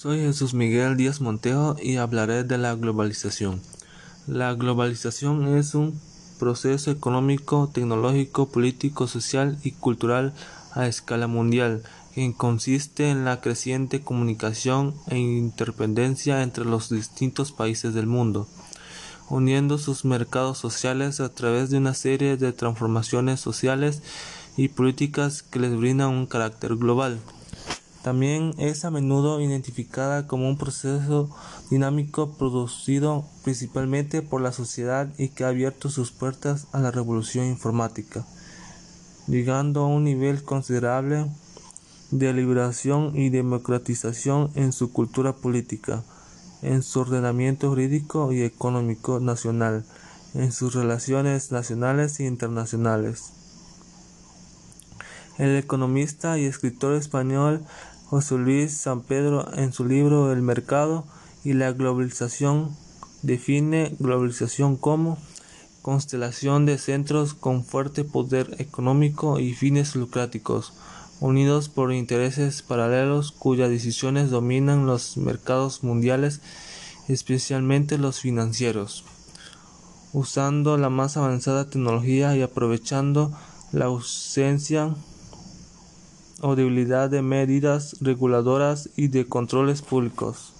Soy Jesús Miguel Díaz Montejo y hablaré de la globalización. La globalización es un proceso económico, tecnológico, político, social y cultural a escala mundial que consiste en la creciente comunicación e interdependencia entre los distintos países del mundo, uniendo sus mercados sociales a través de una serie de transformaciones sociales y políticas que les brindan un carácter global. También es a menudo identificada como un proceso dinámico producido principalmente por la sociedad y que ha abierto sus puertas a la revolución informática, llegando a un nivel considerable de liberación y democratización en su cultura política, en su ordenamiento jurídico y económico nacional, en sus relaciones nacionales e internacionales. El economista y escritor español José Luis San Pedro en su libro El mercado y la globalización define globalización como constelación de centros con fuerte poder económico y fines lucráticos, unidos por intereses paralelos cuyas decisiones dominan los mercados mundiales, especialmente los financieros, usando la más avanzada tecnología y aprovechando la ausencia o debilidad de medidas reguladoras y de controles públicos.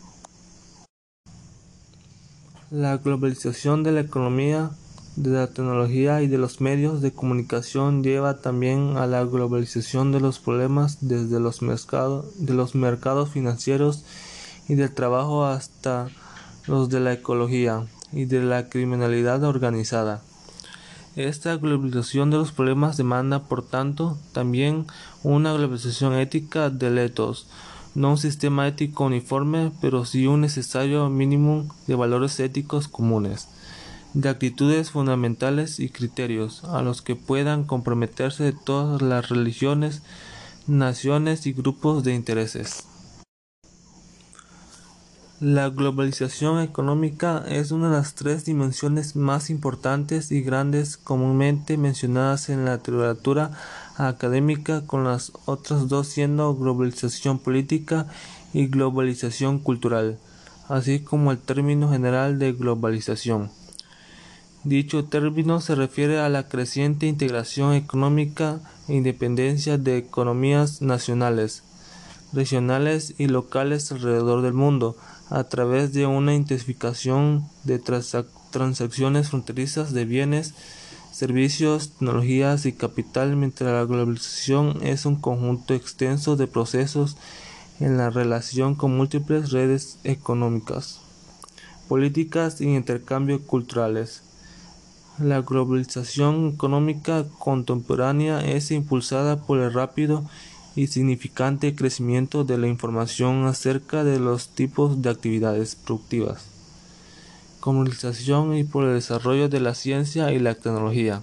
La globalización de la economía, de la tecnología y de los medios de comunicación lleva también a la globalización de los problemas desde los los mercados financieros y del trabajo hasta los de la ecología y de la criminalidad organizada. Esta globalización de los problemas demanda, por tanto, también una globalización ética de letos, no un sistema ético uniforme, pero sí un necesario mínimo de valores éticos comunes, de actitudes fundamentales y criterios a los que puedan comprometerse todas las religiones, naciones y grupos de intereses. La globalización económica es una de las tres dimensiones más importantes y grandes comúnmente mencionadas en la literatura académica, con las otras dos siendo globalización política y globalización cultural, así como el término general de globalización. Dicho término se refiere a la creciente integración económica e independencia de economías nacionales, regionales y locales alrededor del mundo, a través de una intensificación de transacciones fronterizas de bienes, servicios, tecnologías y capital, mientras la globalización es un conjunto extenso de procesos en la relación con múltiples redes económicas, políticas y intercambio culturales. La globalización económica contemporánea es impulsada por el rápido y significante crecimiento de la información acerca de los tipos de actividades productivas, comunicación y por el desarrollo de la ciencia y la tecnología.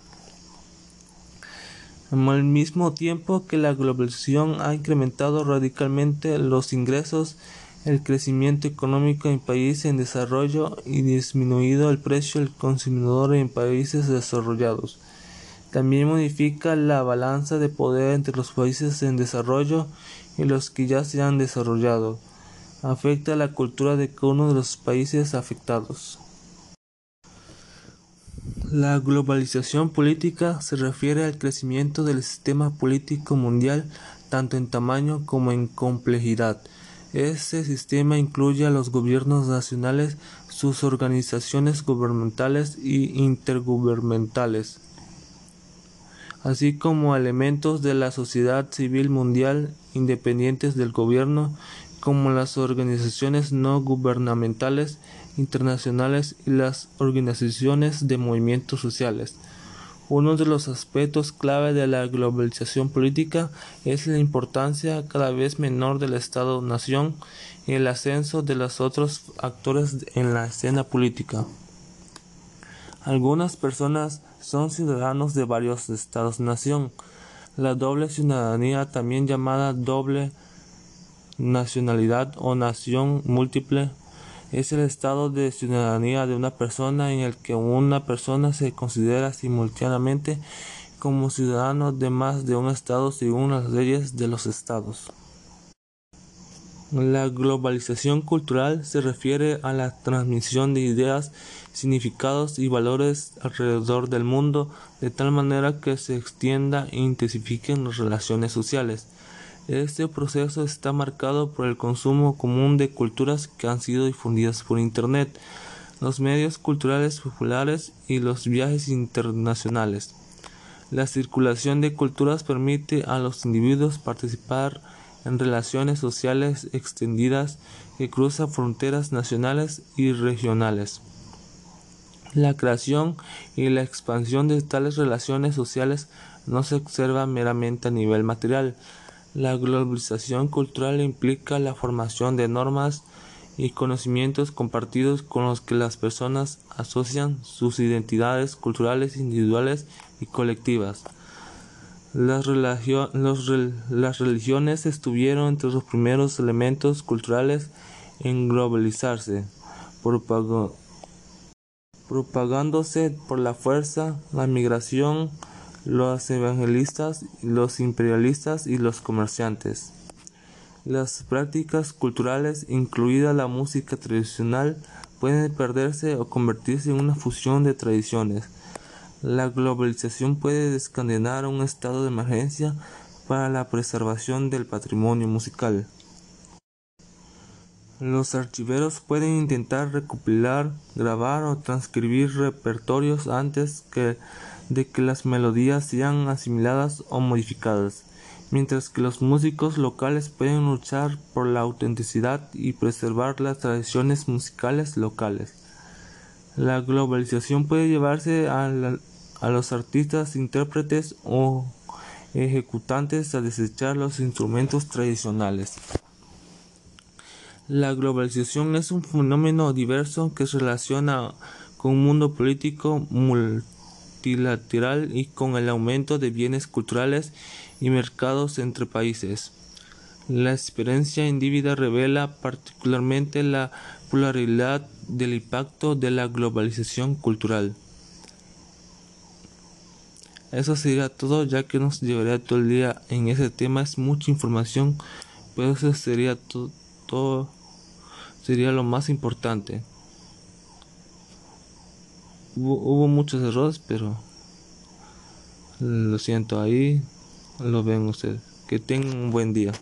Al mismo tiempo que la globalización ha incrementado radicalmente los ingresos, el crecimiento económico en países en desarrollo y disminuido el precio del consumidor en países desarrollados. También modifica la balanza de poder entre los países en desarrollo y los que ya se han desarrollado. Afecta la cultura de cada uno de los países afectados. La globalización política se refiere al crecimiento del sistema político mundial tanto en tamaño como en complejidad. Este sistema incluye a los gobiernos nacionales, sus organizaciones gubernamentales y intergubernamentales, así como elementos de la sociedad civil mundial independientes del gobierno, como las organizaciones no gubernamentales internacionales y las organizaciones de movimientos sociales. Uno de los aspectos clave de la globalización política es la importancia cada vez menor del Estado-nación y el ascenso de los otros actores en la escena política. Algunas personas son ciudadanos de varios estados-nación. La doble ciudadanía, también llamada doble nacionalidad o nación múltiple, es el estado de ciudadanía de una persona en el que una persona se considera simultáneamente como ciudadano de más de un estado según las leyes de los estados. La globalización cultural se refiere a la transmisión de ideas, significados y valores alrededor del mundo de tal manera que se extienda e intensifiquen las relaciones sociales. Este proceso está marcado por el consumo común de culturas que han sido difundidas por Internet, los medios culturales populares y los viajes internacionales. La circulación de culturas permite a los individuos participar en relaciones sociales extendidas que cruzan fronteras nacionales y regionales. La creación y la expansión de tales relaciones sociales no se observa meramente a nivel material. La globalización cultural implica la formación de normas y conocimientos compartidos con los que las personas asocian sus identidades culturales individuales y colectivas. Las, religiones estuvieron entre los primeros elementos culturales en globalizarse, propagándose por la fuerza, la migración, los evangelistas, los imperialistas y los comerciantes. Las prácticas culturales, incluida la música tradicional, pueden perderse o convertirse en una fusión de tradiciones la globalización puede desencadenar un estado de emergencia para la preservación del patrimonio musical. Los archiveros pueden intentar recopilar, grabar o transcribir repertorios antes de que las melodías sean asimiladas o modificadas, mientras que los músicos locales pueden luchar por la autenticidad y preservar las tradiciones musicales locales. La globalización puede llevarse a la, a los artistas, intérpretes o ejecutantes a desechar los instrumentos tradicionales. La globalización es un fenómeno diverso que se relaciona con un mundo político multilateral y con el aumento de bienes culturales y mercados entre países. La experiencia individual revela particularmente la pluralidad del impacto de la globalización cultural. Eso sería todo, ya que nos llevaría todo el día en ese tema. Es mucha información, pero eso sería todo, sería lo más importante. Hubo, hubo muchos errores, pero lo siento ahí, lo ven ustedes. Que tengan un buen día.